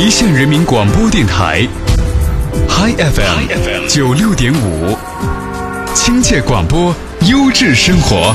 一线人民广播电台，Hi FM 九六点五，5, 亲切广播，优质生活。